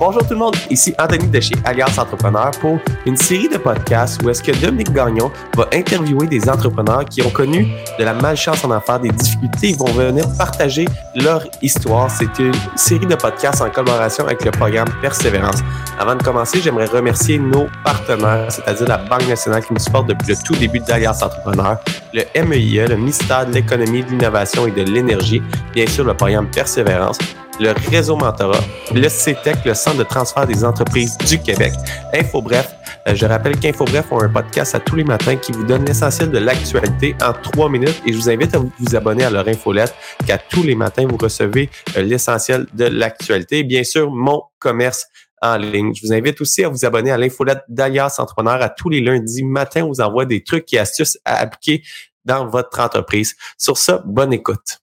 Bonjour tout le monde, ici Anthony de chez Alliance Entrepreneur pour une série de podcasts où est-ce que Dominique Gagnon va interviewer des entrepreneurs qui ont connu de la malchance en affaires, des difficultés, ils vont venir partager leur histoire. C'est une série de podcasts en collaboration avec le programme Persévérance. Avant de commencer, j'aimerais remercier nos partenaires, c'est-à-dire la Banque nationale qui nous supporte depuis le tout début d'Alliance Entrepreneur, le MEIE, le ministère de l'Économie, de l'Innovation et de l'Énergie, bien sûr le programme Persévérance, le réseau mentorat, le CETEC, le Centre de transfert des entreprises du Québec. Info Bref, euh, je rappelle qu'Info Bref ont un podcast à tous les matins qui vous donne l'essentiel de l'actualité en trois minutes et je vous invite à vous abonner à leur infolette qu'à tous les matins vous recevez euh, l'essentiel de l'actualité. Bien sûr, mon commerce en ligne. Je vous invite aussi à vous abonner à l'infolette d'Alias Entrepreneur à tous les lundis matin. On vous envoie des trucs et astuces à appliquer dans votre entreprise. Sur ça, bonne écoute.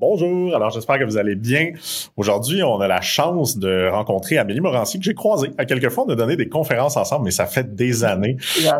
Bonjour, alors j'espère que vous allez bien. Aujourd'hui, on a la chance de rencontrer Amélie Morancy que j'ai croisée. À quelques fois, on a donné des conférences ensemble, mais ça fait des années, euh,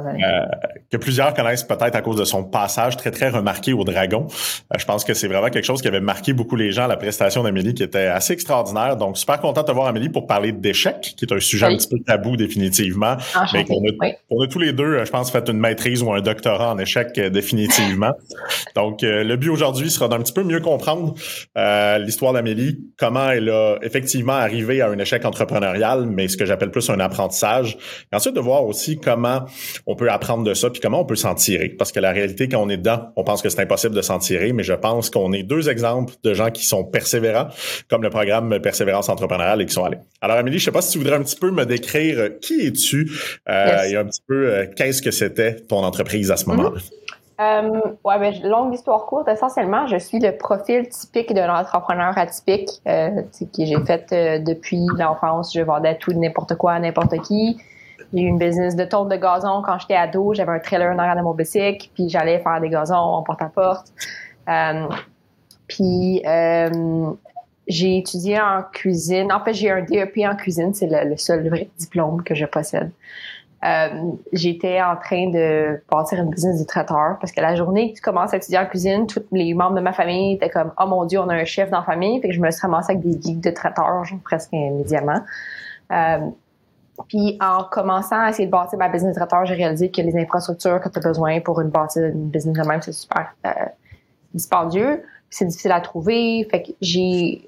que plusieurs connaissent peut-être à cause de son passage très, très remarqué au Dragon. Euh, je pense que c'est vraiment quelque chose qui avait marqué beaucoup les gens, la prestation d'Amélie qui était assez extraordinaire. Donc, super content de te voir, Amélie, pour parler d'échecs, qui est un sujet un petit peu tabou définitivement. mais qu'on a, a, tous les deux, je pense, fait une maîtrise ou un doctorat en échecs euh, définitivement. Donc, le but aujourd'hui sera d'un petit peu mieux comprendre euh, l'histoire d'Amélie, comment elle a effectivement arrivé à un échec entrepreneurial, mais ce que j'appelle plus un apprentissage. Et ensuite, de voir aussi comment on peut apprendre de ça, puis comment on peut s'en tirer. Parce que la réalité, quand on est dedans, on pense que c'est impossible de s'en tirer, mais je pense qu'on est deux exemples de gens qui sont persévérants, comme le programme Persévérance entrepreneuriale et qui sont allés. Alors, Amélie, je sais pas si tu voudrais un petit peu me décrire euh, qui es-tu euh, et un petit peu qu'est-ce que c'était ton entreprise à ce mm-hmm. moment-là? Euh, ouais, ben, longue histoire courte. Essentiellement, je suis le profil typique d'un entrepreneur atypique euh, que j'ai fait euh, depuis l'enfance. Je vendais tout, n'importe quoi à n'importe qui. J'ai eu une business de tonte de gazon quand j'étais ado. J'avais un trailer en arrière de mon bicycle, puis j'allais faire des gazons en porte-à-porte. Euh, puis euh, j'ai étudié en cuisine. En fait, j'ai un DEP en cuisine. C'est le, le, seul vrai diplôme que je possède. Euh, j'étais en train de bâtir une business de traiteur parce que la journée que tu commences à étudier en cuisine, tous les membres de ma famille étaient comme oh mon dieu on a un chef dans la famille fait que je me suis ramassée avec des geeks de traiteur presque immédiatement. Euh, puis en commençant à essayer de bâtir ma business de traiteur, j'ai réalisé que les infrastructures que tu as besoin pour une bâtir une business de même c'est super euh, dispendieux, c'est difficile à trouver. Fait que j'ai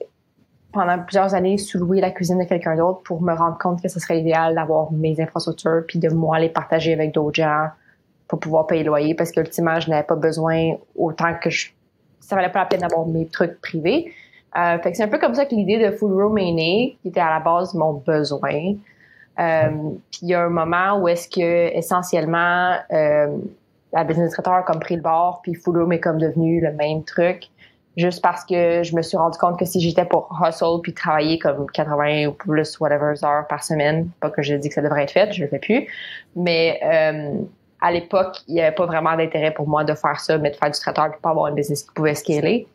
pendant plusieurs années sous-louer la cuisine de quelqu'un d'autre pour me rendre compte que ce serait idéal d'avoir mes infrastructures puis de moi les partager avec d'autres gens pour pouvoir payer le loyer parce qu'ultimement, je n'avais pas besoin autant que je... Ça valait pas la peine d'avoir mes trucs privés. Euh, fait que c'est un peu comme ça que l'idée de Full Room est née, qui était à la base mon besoin. Euh, puis il y a un moment où est-ce que essentiellement euh, la business traiteur a comme pris le bord, puis Full Room est comme devenu le même truc juste parce que je me suis rendu compte que si j'étais pour hustle puis travailler comme 80 ou plus whatever heures par semaine, pas que je dis que ça devrait être fait, je le fais plus, mais euh, à l'époque, il n'y avait pas vraiment d'intérêt pour moi de faire ça, mais de faire du traiteur pour pas avoir un business qui pouvait scaler.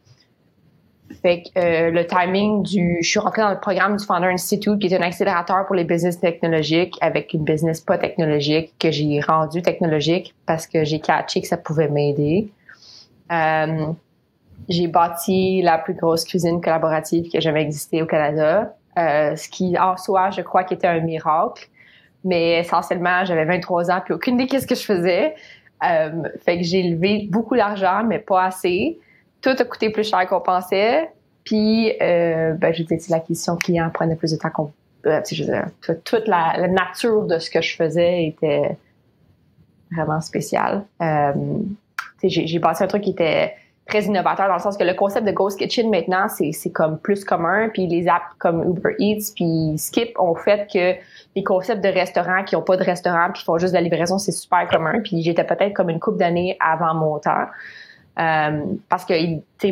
Fait que euh, le timing du, je suis rentrée dans le programme du Founder Institute, qui est un accélérateur pour les business technologiques avec une business pas technologique que j'ai rendu technologique parce que j'ai catché que ça pouvait m'aider. Euh, j'ai bâti la plus grosse cuisine collaborative qui a jamais existé au Canada, euh, ce qui en soi, je crois, était un miracle. Mais essentiellement, j'avais 23 ans puis aucune idée qu'est-ce que je faisais. Euh, fait que j'ai levé beaucoup d'argent, mais pas assez. Tout a coûté plus cher qu'on pensait. Puis, euh, ben, je disais, l'acquisition client prenait plus de temps qu'on... Euh, toute la, la, nature de ce que je faisais était vraiment spéciale. J'ai bâti un truc qui était très innovateur dans le sens que le concept de Ghost Kitchen maintenant, c'est comme plus commun. Puis les apps comme Uber Eats puis Skip ont fait que les concepts de restaurants qui ont pas de restaurant puis qui font juste de la livraison, c'est super commun. Puis j'étais peut-être comme une couple d'années avant mon temps. Euh, parce que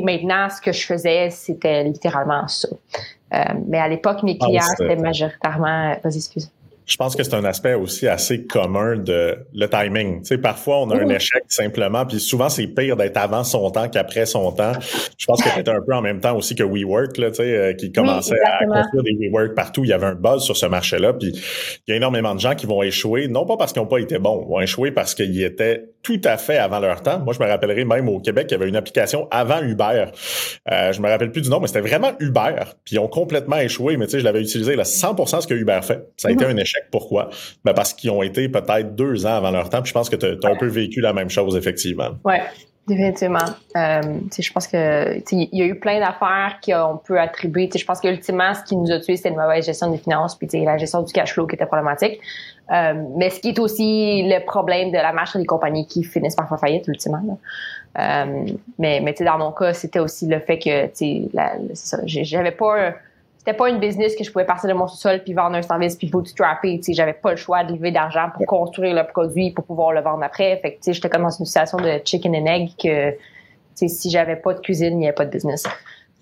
maintenant, ce que je faisais, c'était littéralement ça. Euh, mais à l'époque, mes ah clients, c'était majoritairement... Vas-y, excuse je pense que c'est un aspect aussi assez commun de le timing. Tu sais, parfois, on a un échec simplement, puis souvent, c'est pire d'être avant son temps qu'après son temps. Je pense que c'était un peu en même temps aussi que WeWork, là, tu sais, euh, qui commençait à construire des WeWork partout. Il y avait un buzz sur ce marché-là, puis il y a énormément de gens qui vont échouer, non pas parce qu'ils n'ont pas été bons, vont échouer parce qu'ils étaient tout à fait avant leur temps. Moi, je me rappellerai même au Québec, il y avait une application avant Uber. Euh, je me rappelle plus du nom, mais c'était vraiment Uber. Puis ils ont complètement échoué, mais tu sais, je l'avais utilisé là, 100% ce que Uber fait. Ça a été mhm. un échec. Pourquoi? Ben parce qu'ils ont été peut-être deux ans avant leur temps. Puis je pense que tu as, un peu vécu la même chose, effectivement. Ouais. Définitivement. Euh, je pense que il y a eu plein d'affaires qu'on peut attribuer. Je pense qu'ultimement, ce qui nous a tués, c'était une mauvaise gestion des finances, puis la gestion du cash flow qui était problématique. Euh, mais ce qui est aussi le problème de la marche des compagnies qui finissent par faire faillite, ultimement. Euh, mais mais dans mon cas, c'était aussi le fait que j'avais pas c'était pas une business que je pouvais passer de mon sous-sol puis vendre un service puis bootstrapper. Tu sais, j'avais pas le choix de lever d'argent pour construire le produit pour pouvoir le vendre après. Fait que, tu sais, j'étais comme dans une situation de chicken and egg que, tu sais, si j'avais pas de cuisine, il n'y avait pas de business.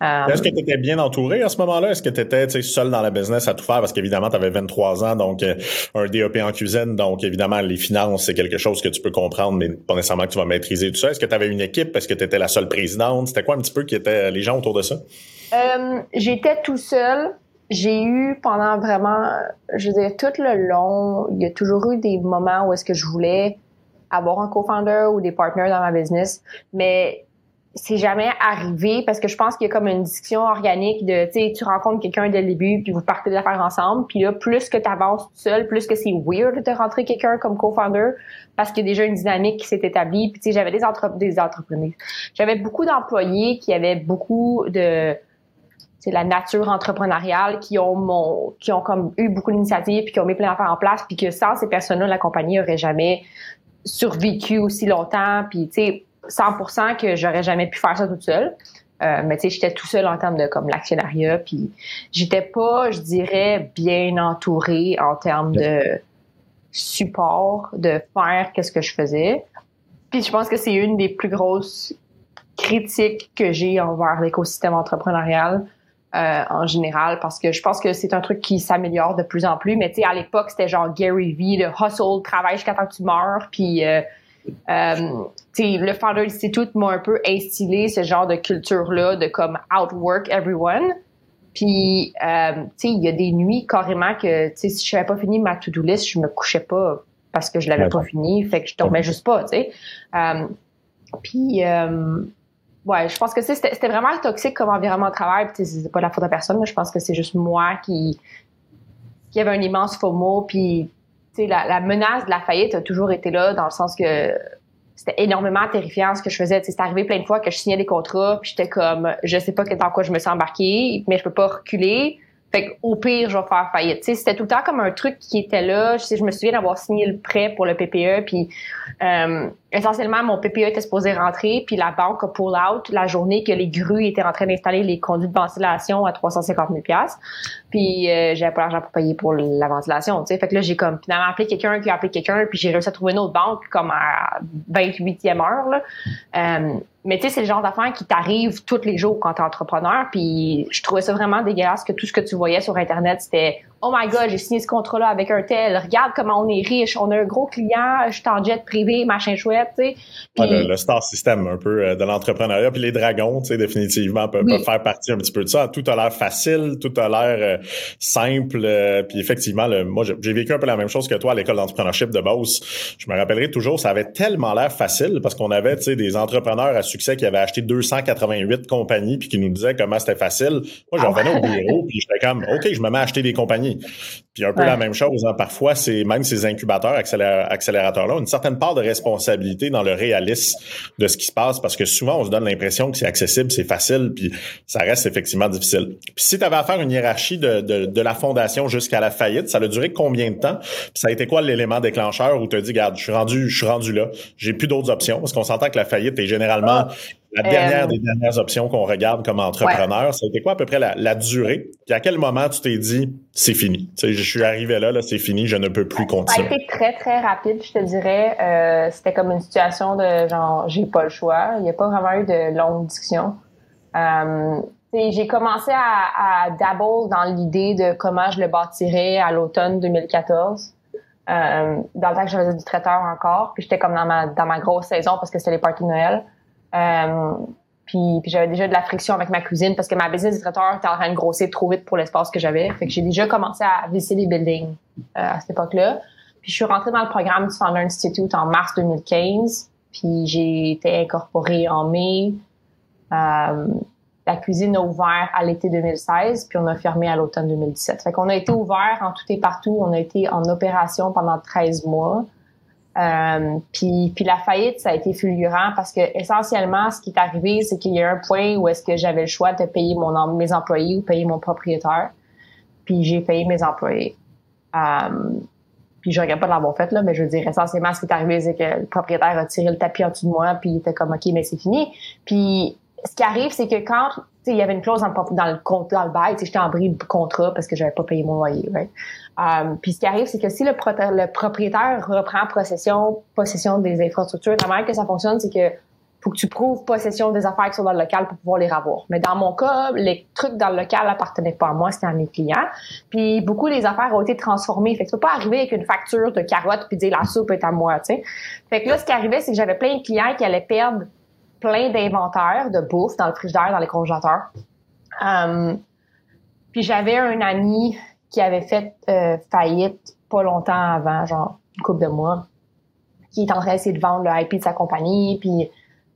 Euh, Est-ce que tu étais bien entouré à ce moment-là? Est-ce que tu étais seul dans la business à tout faire? Parce qu'évidemment, tu avais 23 ans, donc euh, un DEP en cuisine, donc évidemment, les finances, c'est quelque chose que tu peux comprendre, mais pas nécessairement que tu vas maîtriser tout ça. Est-ce que tu avais une équipe? Est-ce que tu étais la seule présidente? C'était quoi un petit peu qui étaient les gens autour de ça? Euh, j'étais tout seul. J'ai eu pendant vraiment, je veux dire, tout le long, il y a toujours eu des moments où est-ce que je voulais avoir un co-founder ou des partners dans ma business, mais c'est jamais arrivé parce que je pense qu'il y a comme une discussion organique de, tu sais, tu rencontres quelqu'un dès le début puis vous partez de faire ensemble, puis là, plus que tu avances tout seul, plus que c'est weird de rentrer quelqu'un comme co-founder parce qu'il y a déjà une dynamique qui s'est établie. Puis tu sais, j'avais des, entre des entrepreneurs, j'avais beaucoup d'employés qui avaient beaucoup de c'est la nature entrepreneuriale qui ont mon, qui ont comme eu beaucoup d'initiatives puis qui ont mis plein d'affaires en place puis que sans ces personnes-là la compagnie aurait jamais survécu aussi longtemps puis tu sais 100% que j'aurais jamais pu faire ça toute seule euh, mais tu sais j'étais tout seul en termes de comme l'actionnariat puis j'étais pas je dirais bien entourée en termes de support de faire qu'est-ce que je faisais puis je pense que c'est une des plus grosses critiques que j'ai envers l'écosystème entrepreneurial euh, en général parce que je pense que c'est un truc qui s'améliore de plus en plus. Mais tu sais, à l'époque, c'était genre Gary Vee, le hustle, travail jusqu'à temps que tu meurs. Puis, euh, euh, le Founder Institute m'a un peu instillé ce genre de culture-là de comme outwork everyone. Puis, euh, tu sais, il y a des nuits carrément que, tu sais, si je n'avais pas fini ma to-do list, je me couchais pas parce que je l'avais pas fini. Fait que je dormais juste pas, tu sais. puis, ouais, je pense que c'était vraiment toxique comme environnement de travail. Puis c'est pas la faute de personne. je pense que c'est juste moi qui qui avait un immense FOMO. Puis la, la menace de la faillite a toujours été là dans le sens que c'était énormément terrifiant ce que je faisais. C'est arrivé plein de fois que je signais des contrats, puis j'étais comme, je sais pas dans quoi je me suis embarquée, mais je peux pas reculer. Fait au pire, je vais faire faillite. C'était tout le temps comme un truc qui était là. Je, je me souviens d'avoir signé le prêt pour le PPE, puis euh, essentiellement, mon PPE était supposé rentrer, puis la banque a pull out la journée que les grues étaient en train d'installer les conduits de ventilation à 350 000 Puis euh, j'avais pas l'argent pour payer pour la ventilation, tu sais. Fait que là, j'ai comme finalement appelé quelqu'un qui a appelé quelqu'un, puis j'ai réussi à trouver une autre banque comme à 28e heure. Là. Euh, mais tu sais, c'est le genre d'affaires qui t'arrive tous les jours quand t'es entrepreneur. Puis je trouvais ça vraiment dégueulasse que tout ce que tu voyais sur Internet, c'était Oh my God, j'ai signé ce contrat-là avec un tel. Regarde comment on est riche. On a un gros client, je suis en jet privé, machin chouette, tu sais. le, star system un peu euh, de l'entrepreneuriat. Puis les dragons, tu sais, définitivement, peuvent, faire partie un petit peu de ça. Tout a l'air facile, tout a l'air euh, simple. Euh, puis effectivement, le, moi, j'ai vécu un peu la même chose que toi à l'école d'entrepreneurship de Beauce. Je me rappellerai toujours, ça avait tellement l'air facile parce qu'on avait, tu sais, des entrepreneurs à succès qui avaient acheté 288 compagnies puis qui nous disaient comment c'était facile. Moi, j'en ah venais au bureau puis j'étais comme, OK, je me mets à acheter des compagnies. Puis un peu la même chose, hein. parfois, c'est même ces incubateurs, accélérateurs-là, ont une certaine part de responsabilité dans le réalisme de ce qui se passe, parce que souvent, on se donne l'impression que c'est accessible, c'est facile, puis ça reste effectivement difficile. Puis si tu avais à faire une hiérarchie de, de, la fondation jusqu'à la faillite, ça a duré combien de temps? Puis ça a été quoi l'élément déclencheur où tu as dit, regarde, je suis rendu, je suis rendu là, j'ai plus d'autres options, parce qu'on s'entend que la faillite est généralement ah. La dernière euh, des dernières options qu'on regarde comme entrepreneur, c'était quoi à peu près la, durée? Puis à quel moment tu t'es dit c'est fini? Tu sais, je suis arrivé là, là c'est fini, je ne peux plus continuer. Ça a été très, très rapide, je te dirais. Euh, c'était comme une situation de genre j'ai pas le choix. Il n'y a pas vraiment eu de longue discussion. Euh, j'ai commencé à, à dabble dans l'idée de comment je le bâtirais à l'automne 2014. Euh, dans le temps que je faisais du traiteur encore, puis j'étais comme dans ma dans ma grosse saison parce que c'était les parties de Noël. Euh, puis, j'avais déjà de la friction avec ma cuisine parce que ma business traiteur était en train de grossir trop vite pour l'espace que j'avais. Fait que j'ai déjà commencé à visiter les buildings euh, à cette époque-là. Puis je suis rentrée dans le programme du Founder Institute en mars 2015. puis j'ai été incorporée en mai. Euh, la cuisine a ouvert à l'été 2016, puis on a fermé à l'automne 2017. Fait qu'on a été ouvert en tout et partout. On a été en opération pendant 13 mois. Euh, puis, puis la faillite, ça a été fulgurant parce que essentiellement, ce qui est arrivé, c'est qu'il y a un point où est-ce que j'avais le choix de payer mon mes employés ou payer mon propriétaire. Puis j'ai payé mes employés. Euh, puis je regrette pas de l'avoir fait là, mais je veux dire essentiellement, ce qui est arrivé, c'est que le propriétaire a tiré le tapis en dessous de moi, puis il était comme ok, mais c'est fini. Puis ce qui arrive, c'est que quand il y avait une clause dans le, dans le dans le bail, j'étais en bris de contrat parce que j'avais pas payé mon loyer. Um, puis ce qui arrive, c'est que si le, le, propriétaire reprend possession, possession des infrastructures, la manière que ça fonctionne, c'est que faut que tu prouves possession des affaires qui sont dans le local pour pouvoir les revoir. Mais dans mon cas, les trucs dans le local appartenaient pas à moi, c'était à mes clients. Puis beaucoup des affaires ont été transformées. Fait que tu peux pas arriver avec une facture de carottes puis dire la soupe est à moi, tu. Fait que là, ce qui arrivait, c'est que j'avais plein de clients qui allaient perdre plein d'inventaires de bouffe dans le frigidaire, dans les congélateurs. Um, puis j'avais un ami qui avait fait euh, faillite pas longtemps avant, genre une couple de mois, qui est en train d'essayer de vendre le IP de sa compagnie. Puis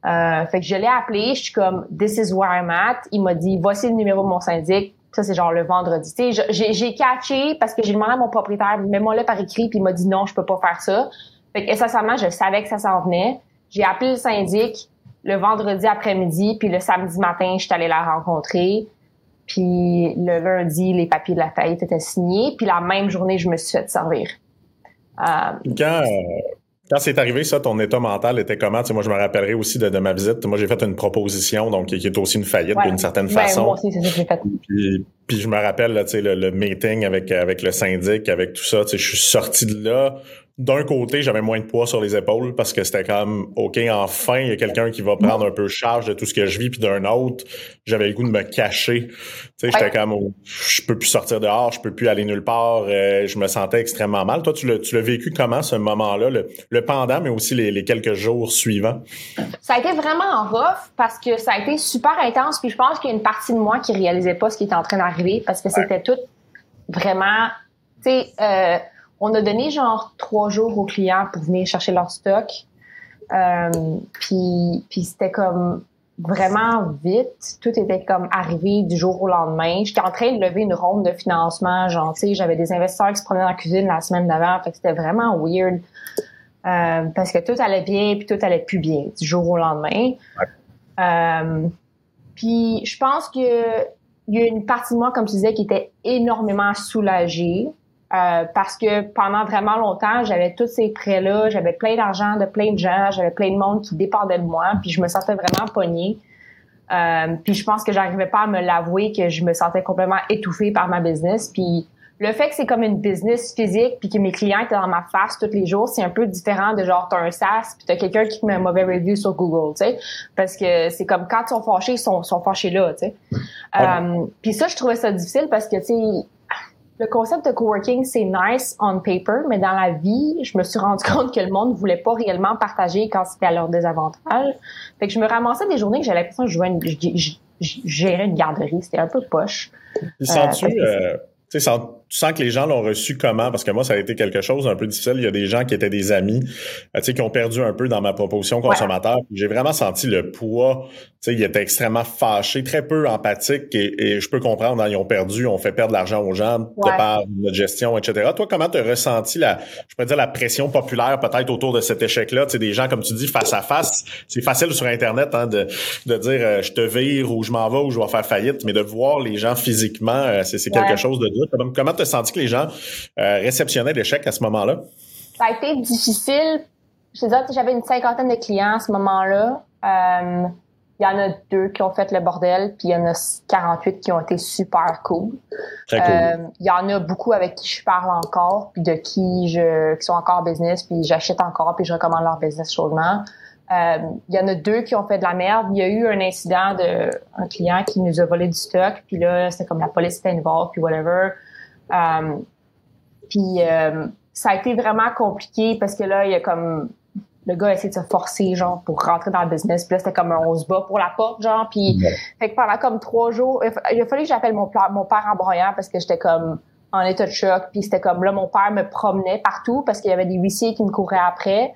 euh, fait que je l'ai appelé, je suis comme This is where I'm at. Il m'a dit voici le numéro de mon syndic. Ça c'est genre le vendredi. Tu sais, j'ai catché parce que j'ai demandé à mon propriétaire mets-moi là par écrit puis il m'a dit non je peux pas faire ça. Fait que essentiellement je savais que ça s'en venait. J'ai appelé le syndic le vendredi après-midi, puis le samedi matin, je suis allée la rencontrer. Puis le lundi, les papiers de la faillite étaient signés. Puis la même journée, je me suis fait servir. Euh, quand, quand c'est arrivé, ça, ton état mental était comment? Tu sais, moi, je me rappellerai aussi de, ma visite. Moi, j'ai fait une proposition, donc qui est aussi une faillite d'une certaine ben, façon. Moi aussi, c'est ça que j'ai fait. Puis, puis, je me rappelle, là, tu sais, le, le, meeting avec, avec le syndic, avec tout ça. Tu sais, je suis sorti de là d'un côté, j'avais moins de poids sur les épaules parce que c'était comme OK, enfin, il y a quelqu'un qui va prendre un peu charge de tout ce que je vis, puis d'un autre, j'avais le goût de me cacher. Tu sais, j'étais comme oh, je peux plus sortir dehors, je peux plus aller nulle part, euh, je me sentais extrêmement mal. Toi, tu l'as, tu l'as vécu comment ce moment-là, le, pendant, mais aussi les, quelques jours suivants? Ça a été vraiment rough parce que ça a été super intense, puis je pense qu'il y a une partie de moi qui réalisait pas ce qui était en train d'arriver parce que c'était tout vraiment, tu sais. Euh, on a donné genre trois jours aux clients pour venir chercher leur stock. Euh, puis, puis c'était comme vraiment vite. Tout était comme arrivé du jour au lendemain. J'étais en train de lever une ronde de financement. Genre, tu sais, j'avais des investisseurs qui se prenaient dans la cuisine la semaine d'avant. Fait que c'était vraiment weird. Euh, parce que tout allait bien puis tout allait plus bien du jour au lendemain. Euh, puis je pense que il y a une partie de moi, comme tu disais, qui était énormément soulagée. Euh, parce que pendant vraiment longtemps, j'avais tous ces prêts-là, j'avais plein d'argent de plein de gens, j'avais plein de monde qui dépendait de moi, puis je me sentais vraiment pognée. Euh, puis je pense que j'arrivais pas à me l'avouer que je me sentais complètement étouffée par ma business. Puis le fait que c'est comme une business physique puis que mes clients étaient dans ma face tous les jours, c'est un peu différent de genre t'as un SaaS puis t'as quelqu'un qui te met un mauvais review sur Google, tu sais, parce que c'est comme quand ils sont fâchés, ils sont, sont fâchés là, tu sais. Euh, puis ça, je trouvais ça difficile parce que tu sais le concept de coworking, c'est nice on paper, mais dans la vie, je me suis rendu compte que le monde ne voulait pas réellement partager quand c'était à leur désavantage. Fait que je me ramassais des journées que j'avais l'impression que je, jouais une, je, gérais une garderie. C'était un peu poche. Sens-tu, euh, tu sens que les gens l'ont reçu comment? Parce que moi, ça a été quelque chose d'un peu difficile. Il y a des gens qui étaient des amis, euh, tu sais, qui ont perdu un peu dans ma proposition consommateur. J'ai vraiment senti le poids. Tu sais, ils étaient extrêmement fâchés, très peu empathiques et, je peux comprendre, hein, ils ont perdu, on fait perdre de l'argent aux gens de par notre gestion, etc. Toi, comment tu as ressenti la, je pourrais dire, la pression populaire peut-être autour de cet échec-là? Tu sais, des gens, comme tu dis, face à face. C'est facile sur Internet hein, de, de dire euh, je te vire ou je m'en vais ou je vais faire faillite, mais de voir les gens physiquement, euh, c'est quelque chose de dur. Comment, comment as senti que les gens euh, réceptionnaient l'échec à ce moment-là? Ça a été difficile. Je te j'avais une cinquantaine de clients à ce moment-là. Euh, il y en a deux qui ont fait le bordel, puis il y en a 48 qui ont été super cool. Très cool. Euh, il y en a beaucoup avec qui je parle encore, puis de qui je qui sont encore business, puis j'achète encore, puis je recommande leur business chaudement. Euh, il y en a deux qui ont fait de la merde. Il y a eu un incident de un client qui nous a volé du stock, puis là, c'était comme la police était involved, puis whatever. Euh, puis euh, ça a été vraiment compliqué parce que là, il y a comme le gars a essayé de se forcer genre pour rentrer dans le business. Puis là c'était comme un on se bat pour la porte genre. Puis fait que pendant comme trois jours il a fallu que j'appelle mon, mon père en broyant parce que j'étais comme en état de choc. Puis c'était comme là mon père me promenait partout parce qu'il y avait des huissiers qui me couraient après.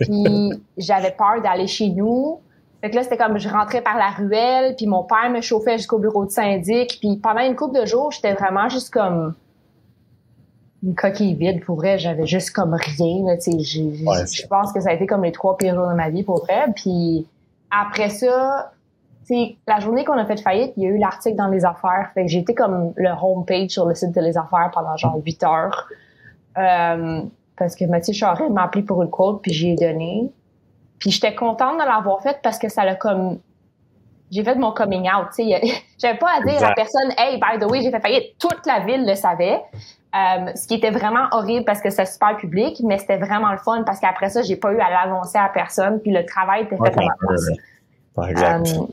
Puis j'avais peur d'aller chez nous. Fait que là, c'était comme je rentrais par la ruelle, puis mon père me chauffait jusqu'au bureau de syndic. Puis pendant une couple de jours, j'étais vraiment juste comme une coquille vide. Pour vrai, j'avais juste comme rien. Là, je pense que ça a été comme les trois pires jours de ma vie, pour vrai. Puis après ça, la journée qu'on a fait faillite, il y a eu l'article dans les affaires. Fait que j'ai été comme le homepage sur le site de les affaires pendant genre 8 heures. Euh, parce que Mathieu Charest m'a appelé pour une quote, puis j'y ai donné. Puis j'étais contente de l'avoir faite parce que ça l'a comme j'ai fait mon coming out, tu sais, j'avais pas à dire à personne "Hey, by the way, j'ai fait faillite." Toute la ville le savait. Euh, ce qui était vraiment horrible parce que c'est super public, mais c'était vraiment le fun parce qu'après ça, j'ai pas eu à l'annoncer à personne, puis le travail était fait à Exact. Euh,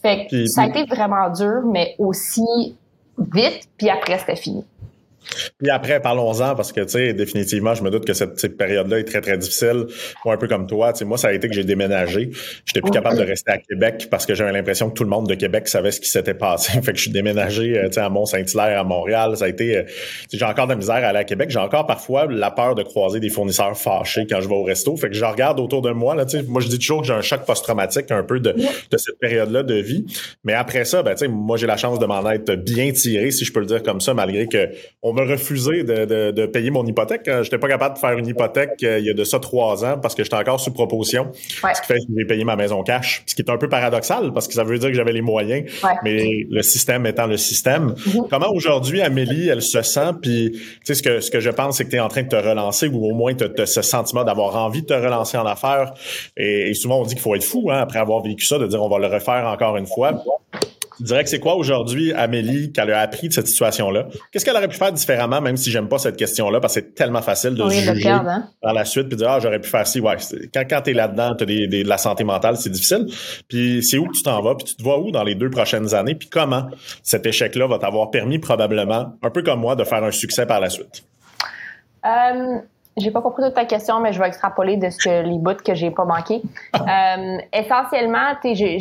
fait que ça a été vraiment dur, mais aussi vite, puis après, c'était fini. Puis après, parlons-en parce que, tu sais, définitivement, je me doute que cette, période-là est très, très difficile. Moi, un peu comme toi, tu sais, moi, ça a été que j'ai déménagé. J'étais plus capable de rester à Québec parce que j'avais l'impression que tout le monde de Québec savait ce qui s'était passé. fait que je suis déménagé, euh, tu sais, à Mont-Saint-Hilaire, à Montréal. Ça a été, euh, j'ai encore de la misère à aller à Québec. J'ai encore parfois la peur de croiser des fournisseurs fâchés quand je vais au resto. Fait que je regarde autour de moi, là, tu sais, moi, je dis toujours que j'ai un choc post-traumatique un peu de, de cette période-là de vie. Mais après ça, ben, tu sais, moi, j'ai la chance de m'en être bien tiré, si je peux le dire comme ça, malgré que on refusé de, de, payer mon hypothèque. Je n'étais pas capable de faire une hypothèque euh, il y a de ça trois ans parce que j'étais encore sous proposition. Ce qui fait que j'ai payé ma maison cash. Ce qui est un peu paradoxal parce que ça veut dire que j'avais les moyens, mais le système étant le système. Mm-hmm. Comment aujourd'hui Amélie, elle se sent? Puis, tu sais, ce que, ce que je pense, c'est que tu es en train de te relancer ou au moins tu as ce sentiment d'avoir envie de te relancer en affaires. Et, souvent, on dit qu'il faut être fou hein, après avoir vécu ça, de dire on va le refaire encore une fois. Tu dirais que c'est quoi aujourd'hui, Amélie, qu'elle a appris de cette situation-là? Qu'est-ce qu'elle aurait pu faire différemment, même si j'aime pas cette question-là, parce que c'est tellement facile de juger hein? par la suite puis de dire, ah, j'aurais pu faire ci. Ouais, quand, quand t'es là-dedans, t'as des, des, de la santé mentale, c'est difficile. Puis c'est où que tu t'en vas, puis tu te vois où dans les deux prochaines années, puis comment cet échec-là va t'avoir permis probablement, un peu comme moi, de faire un succès par la suite? Euh, j'ai pas compris toute ta question, mais je vais extrapoler de ce que les bouts que j'ai pas manqué. euh, essentiellement, j'ai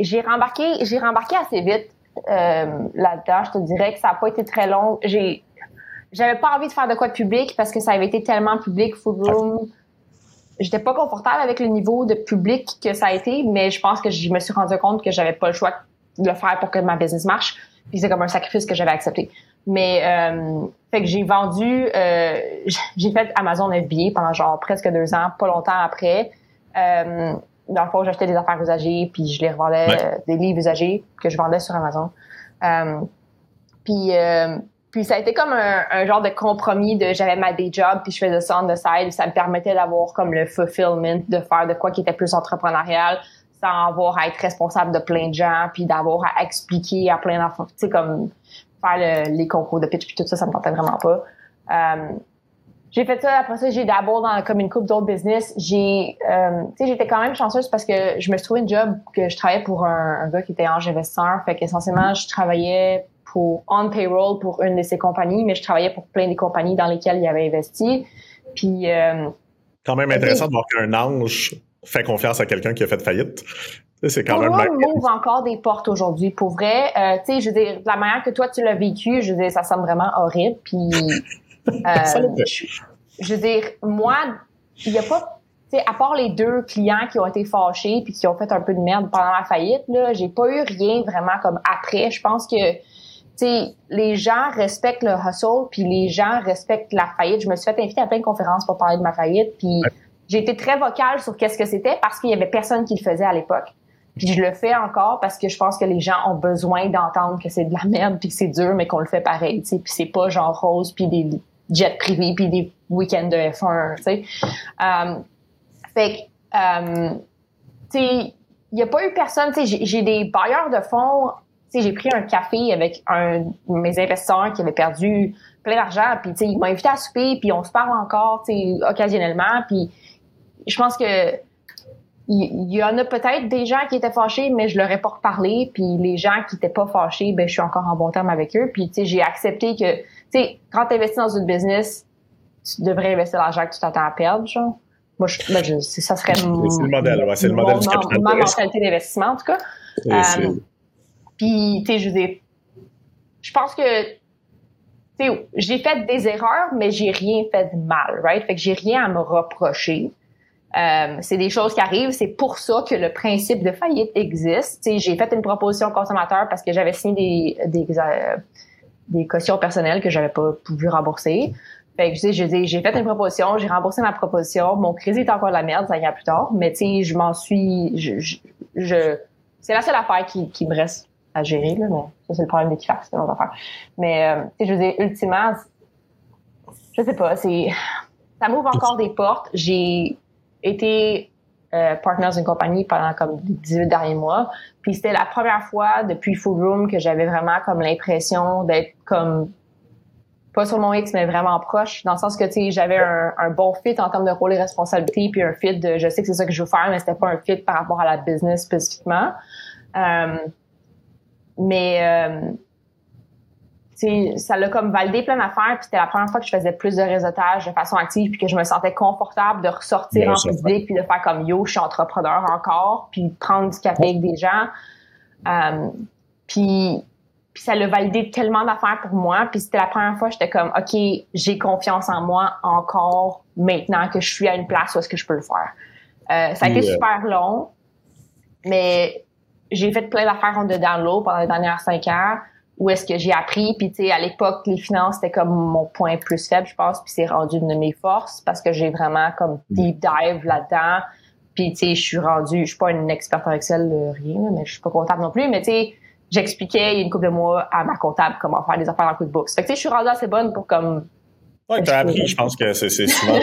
j'ai rembarqué j'ai rembarqué assez vite euh, là-dedans. Je te dirais que ça a pas été très long. J'ai j'avais pas envie de faire de quoi de public parce que ça avait été tellement public, Food Room. J'étais pas confortable avec le niveau de public que ça a été, mais je pense que je me suis rendu compte que j'avais pas le choix de le faire pour que ma business marche. Puis c'est comme un sacrifice que j'avais accepté. Mais euh, fait que j'ai vendu, euh, j'ai fait Amazon FBA pendant genre presque deux ans, pas longtemps après. Euh, dans le fond, j'achetais des affaires usagées, puis je les revendais, euh, des livres usagés que je vendais sur Amazon. Euh, puis, euh, puis ça a été comme un, un, genre de compromis de j'avais ma day job, puis je faisais ça on the side, ça me permettait d'avoir comme le fulfillment, de faire de quoi qui était plus entrepreneurial, sans avoir à être responsable de plein de gens, puis d'avoir à expliquer à plein d'enfants, tu sais, comme faire les concours de pitch puis tout ça, ça me tentait vraiment pas. Euh, j'ai fait ça, après ça, j'ai d'abord dans comme une coupe d'autres business. J'ai, euh, tu sais, j'étais quand même chanceuse parce que je me suis trouvé une job que je travaillais pour un, gars qui était ange investisseur. Fait qu'essentiellement, je travaillais pour on payroll pour une de ces compagnies, mais je travaillais pour plein des compagnies dans lesquelles il avait investi. Puis euh, quand même intéressant de voir qu'un ange fait confiance à quelqu'un qui a fait faillite. C'est quand même. ouvre encore des portes aujourd'hui. Pour vrai, euh, tu sais, je veux dire, la manière que toi tu l'as vécu, je veux dire, ça semble vraiment horrible. Puis, euh, je, veux dire, moi, il y a pas, tu sais, à part les deux clients qui ont été fâchés puis qui ont fait un peu de merde pendant la faillite, là, j'ai pas eu rien vraiment comme après. Je pense que, tu sais, les gens respectent le hustle puis les gens respectent la faillite. Je me suis fait inviter à plein de conférences pour parler de ma faillite puis. J'ai été très vocale sur qu'est-ce que c'était parce qu'il y avait personne qui le faisait à l'époque. Puis je le fais encore parce que je pense que les gens ont besoin d'entendre que c'est de la merde puis que c'est dur, mais qu'on le fait pareil, tu sais. Puis c'est pas genre rose puis des jets privés puis des week-ends de F1, tu sais. Euh, fait que, euh, tu sais, il y a pas eu personne, tu sais, j'ai des bailleurs de fonds, j'ai pris un café avec un mes investisseurs qui avaient perdu plein d'argent, puis ils m'ont invité à souper, puis on se parle encore, occasionnellement, puis je pense que il y, en a peut-être des gens qui étaient fâchés, mais je leur ai pas reparlé. Puis les gens qui étaient pas fâchés, ben je suis encore en bon terme avec eux. Puis tu sais, j'ai accepté que, tu sais, quand tu investis dans une business, tu devrais investir l'argent que tu t'attends à perdre, genre. Moi, je, ben, je ça serait C'est le modèle, ouais, c'est le modèle du capital. Ma mentalité d'investissement, en tout cas. Euh, puis, tu sais, je veux dire, je pense que, tu sais, j'ai fait des erreurs, mais j'ai rien fait de mal, right? Fait que j'ai rien à me reprocher. Euh, c'est des choses qui arrivent. C'est pour ça que le principe de faillite existe. j'ai fait une proposition au consommateur parce que j'avais signé des, des, euh, des cautions personnelles que j'avais pas pu rembourser. Fait que, tu sais, j'ai fait une proposition, j'ai remboursé ma proposition. Mon crédit est encore de la merde, ça vient plus tard. Mais, tu sais, je m'en suis, je, je, c'est la seule affaire qui, qui me reste à gérer, là. Mais ça, c'est le problème d'Equifax, c'est affaire. Mais, euh, tu sais, je veux dire, ultimement, je sais pas, c'est, ça m'ouvre encore des portes. J'ai été euh, partner d'une compagnie pendant comme 18 derniers mois. Puis c'était la première fois depuis Full Room que j'avais vraiment comme l'impression d'être comme pas sur mon X mais vraiment proche dans le sens que tu sais j'avais un, un, bon fit en termes de rôle et responsabilité puis un fit de je sais que c'est ça que je veux faire mais c'était pas un fit par rapport à la business spécifiquement euh, mais euh, ça l'a comme validé plein d'affaires, puis c'était la première fois que je faisais plus de réseautage de façon active, puis que je me sentais confortable de ressortir en public, puis de faire comme yo, je suis entrepreneur encore, puis prendre du café avec des gens. Euh, puis, puis ça l'a validé tellement d'affaires pour moi, puis c'était la première fois que j'étais comme OK, j'ai confiance en moi encore maintenant que je suis à une place où est-ce que je peux le faire. Euh, ça a été super long, mais j'ai fait plein d'affaires en dedans de l'eau pendant les dernières cinq ans où est-ce que j'ai appris. Puis, tu sais, à l'époque, les finances, c'était comme mon point plus faible, je pense, puis c'est rendu une de mes forces parce que j'ai vraiment comme deep dive là-dedans. Puis, tu sais, je suis rendu, je suis pas une experte en Excel, rien, mais je suis pas comptable non plus, mais tu sais, j'expliquais il y a une couple de mois à ma comptable comment faire des affaires en QuickBooks. Fait que, tu sais, je suis rendue assez bonne pour comme oui, tu as appris, je pense que c'est souvent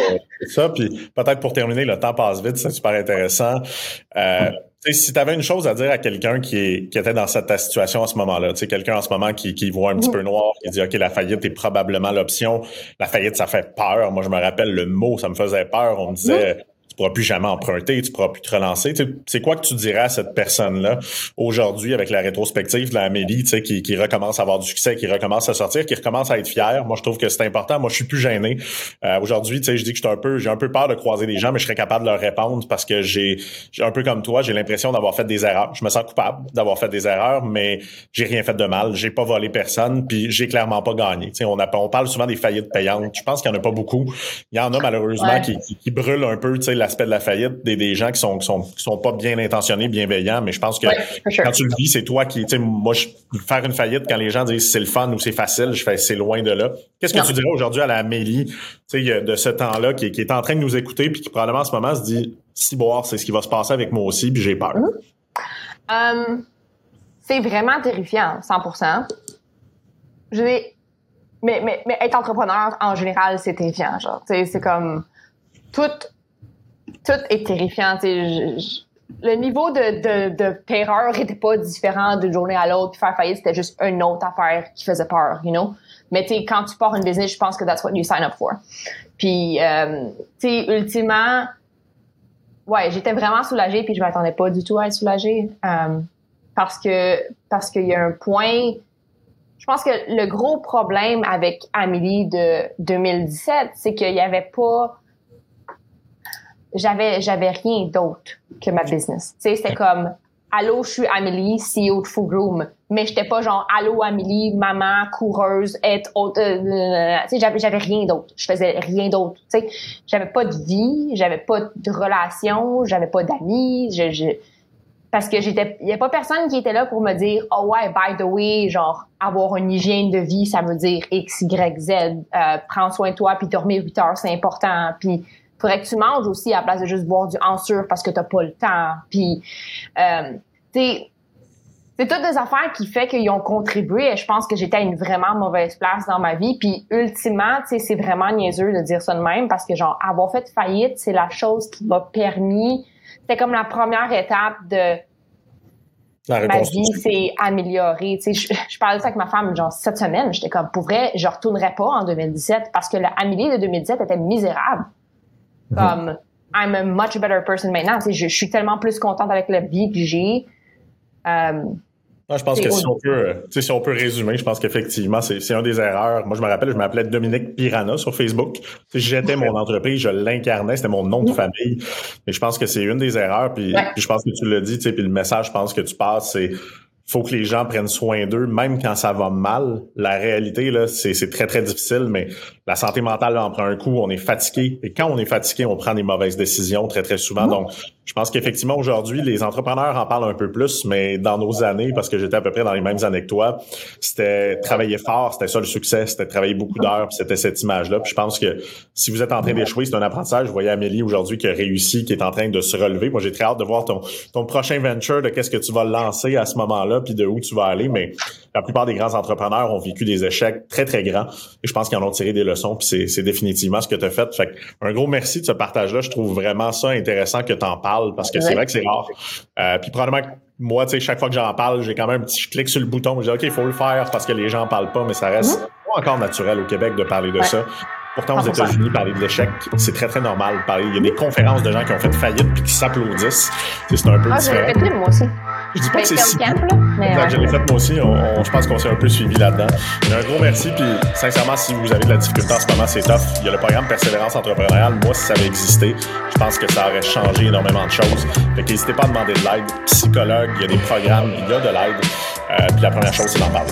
ça. Puis peut-être pour terminer, le temps passe vite, c'est super intéressant. Euh, si tu avais une chose à dire à quelqu'un qui, qui était dans cette situation à ce moment-là, quelqu'un en ce moment qui, qui voit un petit peu noir, qui dit OK, la faillite est probablement l'option. La faillite, ça fait peur. Moi, je me rappelle le mot, ça me faisait peur. On me disait pourras plus jamais emprunter, tu pourras plus te relancer. C'est quoi que tu dirais à cette personne-là aujourd'hui avec la rétrospective de la Amélie, qui, qui recommence à avoir du succès, qui recommence à sortir, qui recommence à être fière? Moi, je trouve que c'est important. Moi, je suis plus gêné. Euh, aujourd'hui, je dis que je un peu, j'ai un peu peur de croiser des gens, mais je serais capable de leur répondre parce que j'ai, un peu comme toi, j'ai l'impression d'avoir fait des erreurs. Je me sens coupable d'avoir fait des erreurs, mais j'ai rien fait de mal. J'ai pas volé personne, puis j'ai clairement pas gagné. on, a, on parle souvent des faillites payantes. Je pense qu'il y en a pas beaucoup. Il y en a malheureusement qui, qui, brûlent un peu, la l'aspect de la faillite des, des gens qui sont, qui sont, qui sont pas bien intentionnés, bienveillants, mais je pense que quand tu le vis, c'est toi qui, tu sais, moi, je, faire une faillite quand les gens disent c'est le fun ou c'est facile, je fais c'est loin de là. Qu'est-ce que tu dirais aujourd'hui à la Amélie, tu sais, de ce temps-là qui, qui, est en train de nous écouter puis qui probablement en ce moment se dit si boire, c'est ce qui va se passer avec moi aussi, puis j'ai peur. Mm-hmm. Um, c'est vraiment terrifiant, 100%. Je vais mais, mais, mais être entrepreneur en général, c'est terrifiant. Genre, c'est comme tout tout est terrifiant. le niveau de, de, terreur était pas différent d'une journée à l'autre. Faire faillite, c'était juste une autre affaire qui faisait peur, you know? Mais tu quand tu pars une business, je pense que that's what you sign up for. Puis, euh, tu sais, ultimement, ouais, j'étais vraiment soulagée, puis je m'attendais pas du tout à être soulagée. Euh, parce que parce qu'il y a un point je pense que le gros problème avec Amélie de 2017, c'est qu'il y avait pas j'avais j'avais rien d'autre que ma business. Tu sais, c'était comme allô, je suis Amélie, CEO de Food Room, mais j'étais pas genre allô Amélie, maman, coureuse, être autre. Euh, euh, tu sais, j'avais j'avais rien d'autre. Je faisais rien d'autre. Tu sais, j'avais pas de vie, j'avais pas de relation, j'avais pas d'amis, je, je parce que j'étais il y a pas personne qui était là pour me dire oh ouais by the way genre avoir une hygiène de vie ça veut dire x y z euh, prends soin de toi puis dormir 8 heures c'est important puis faudrait que tu manges aussi à la place de juste boire du ensure parce que t'as pas le temps. Puis, euh, c'est toutes des affaires qui fait qu'ils ont contribué et je pense que j'étais à une vraiment mauvaise place dans ma vie. Puis, ultimement, c'est vraiment niaiseux de dire ça de même parce que, genre, avoir fait faillite, c'est la chose qui m'a permis... C'était comme la première étape de ma vie s'est améliorée. Tu sais, je, parlais de ça avec ma femme, genre, cette semaine, j'étais comme, pour vrai, je retournerais pas en 2017 parce que la Amélie de 2017 était misérable. Comme, I'm a much better person maintenant. Je, je suis tellement plus contente avec la vie que j'ai. Euh, je pense que si on, peut, si on peut résumer, je pense qu'effectivement, c'est une des erreurs. Moi, je me rappelle, je m'appelais Dominique Piranha sur Facebook. J'étais mon entreprise, je l'incarnais, c'était mon nom de famille. Et je pense que c'est une des erreurs. Puis, puis je pense que tu l'as dit, puis le message, je pense que tu passes, c'est faut que les gens prennent soin d'eux, même quand ça va mal. La réalité, là, c'est très, très difficile, mais la santé mentale en prend un coup, on est fatigué. Et quand on est fatigué, on prend des mauvaises décisions très, très souvent. Donc, je pense qu'effectivement, aujourd'hui, les entrepreneurs en parlent un peu plus, mais dans nos années, parce que j'étais à peu près dans les mêmes années que toi, c'était travailler fort, c'était ça le succès, c'était travailler beaucoup d'heures, puis c'était cette image-là. Puis je pense que si vous êtes en train d'échouer, c'est un apprentissage. Vous voyez Amélie aujourd'hui qui a réussi, qui est en train de se relever. Moi, j'ai très hâte de voir ton, ton prochain venture, de qu'est-ce que tu vas lancer à ce moment-là, puis de où tu vas aller. Mais la plupart des grands entrepreneurs ont vécu des échecs très, très grands. Et je pense qu'ils en ont tiré des leçons, puis c'est définitivement ce que tu as fait. Fait un gros merci de ce partage-là. Je trouve vraiment ça intéressant que tu en parles parce que c'est vrai que c'est rare. Euh, puis probablement que moi, tu sais, chaque fois que j'en parle, j'ai quand même un petit clic sur le bouton. Je dis, OK, il faut le faire parce que les gens en parlent pas, mais ça reste mhm. pas encore naturel au Québec de parler de ça. Pourtant, aux États-Unis, parler de l'échec, c'est très, très normal. Il y a des conférences de gens qui ont fait faillite puis qui s'applaudissent. C'est un peu ah, différent. moi aussi. Je dis pas que c'est si. Je l'ai fait moi aussi. je pense qu'on s'est un peu suivi là-dedans. Un gros merci. Puis sincèrement, si vous avez de la difficulté en ce moment, c'est tough. Il y a le programme Persévérance entrepreneuriale. Moi, si ça avait existé, je pense que ça aurait changé énormément de choses. Fait n'hésitez pas à demander de l'aide. Psychologue, il y a des programmes, il y a de l'aide. Euh, puis la première chose, c'est d'en parler.